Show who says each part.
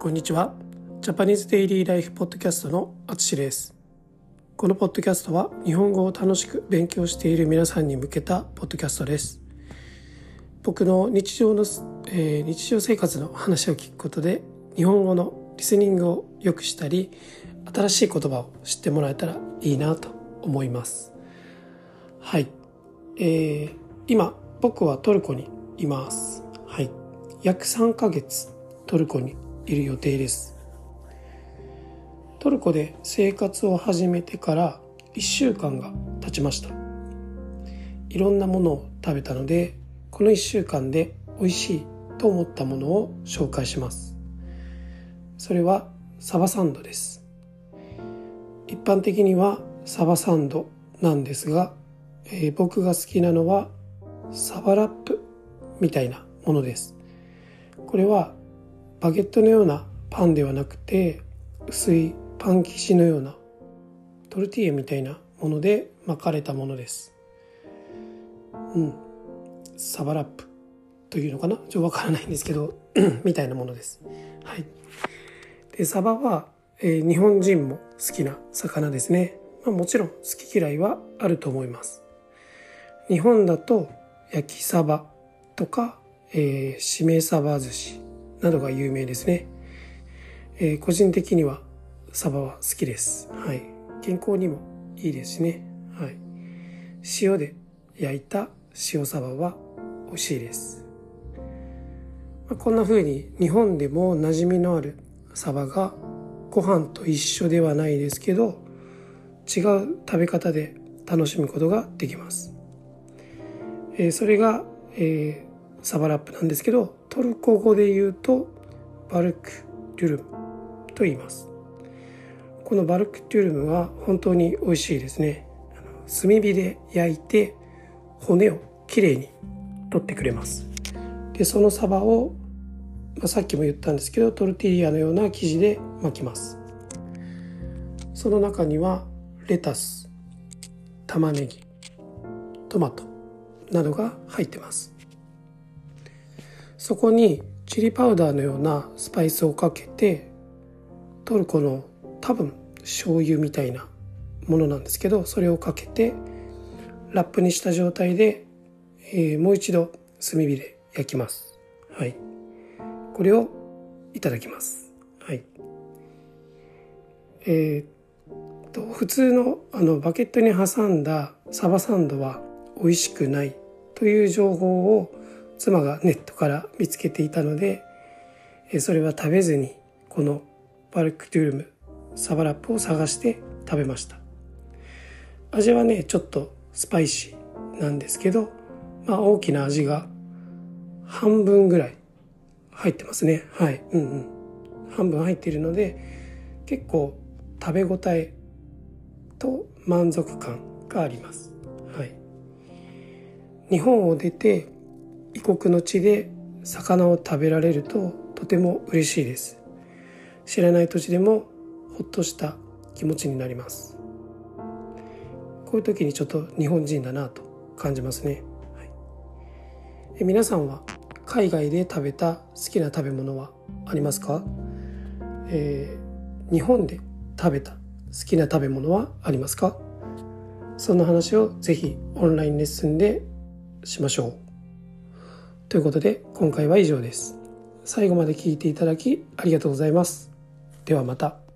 Speaker 1: こんにちは。ジャパニーズデイリーライフポッドキャストのあつしです。このポッドキャストは日本語を楽しく勉強している皆さんに向けたポッドキャストです。僕の日常の、えー、日常生活の話を聞くことで日本語のリスニングを良くしたり新しい言葉を知ってもらえたらいいなと思います。はい、えー、今僕はトルコにいます。はい。約3ヶ月トルコにいる予定です。トルコで生活を始めてから1週間が経ちました。いろんなものを食べたのでこの1週間で美味しいと思ったものを紹介します。それはサバサンドです。一般的にはサバサンドなんですが、えー、僕が好きなのはサバラップみたいなものです。これはバゲットのようなパンではなくて薄いパン生地のようなトルティーヤみたいなもので巻かれたものです。うん。サバラップというのかな？ちょっとわからないんですけど みたいなものです。はい。でサバは、えー、日本人も好きな魚ですね、まあ、もちろん好き嫌いはあると思います。日本だと焼きサバとか、えー、しめサバ寿司。などが有名ですね、えー、個人的にはサバは好きです。はい。健康にもいいですしね。はい。塩で焼いた塩サバは美味しいです、まあ、こんな風に日本でも馴染みのあるサバがご飯と一緒ではないですけど違う食べ方で楽しむことができます、えー、それが、えー、サバラップなんですけどトルコ語で言うとバルク・デュルムと言います。このバルク・デュルムは本当に美味しいですね。炭火で焼いて骨をきれいに取ってくれます。でそのサバを、まあ、さっきも言ったんですけどトルティーヤのような生地で巻きます。その中にはレタス玉ねぎトマトなどが入ってます。そこにチリパウダーのようなスパイスをかけてトルコの多分醤油みたいなものなんですけどそれをかけてラップにした状態で、えー、もう一度炭火で焼きます。はい。これをいただきます。はい。えー、と普通のあのバケットに挟んだサバサンドは美味しくないという情報を妻がネットから見つけていたのでそれは食べずにこのバルクトゥルムサバラップを探して食べました。味はねちょっとスパイシーなんですけど、まあ、大きな味が半分ぐらい入ってますね。はい。うんうん。半分入っているので結構食べ応えと満足感があります。はい。日本を出て異国の地で魚を食べられるととても嬉しいです。知らない土地でもほっとした気持ちになります。こういう時にちょっと日本人だなと感じますね、はい、え皆さんは海外で食べた好きな食べ物はありますか、えー、日本で食べた好きな食べ物はありますか？そんな話をぜひオンラインレッスンでしましょう。ということで今回は以上です。最後まで聴いていただきありがとうございます。ではまた。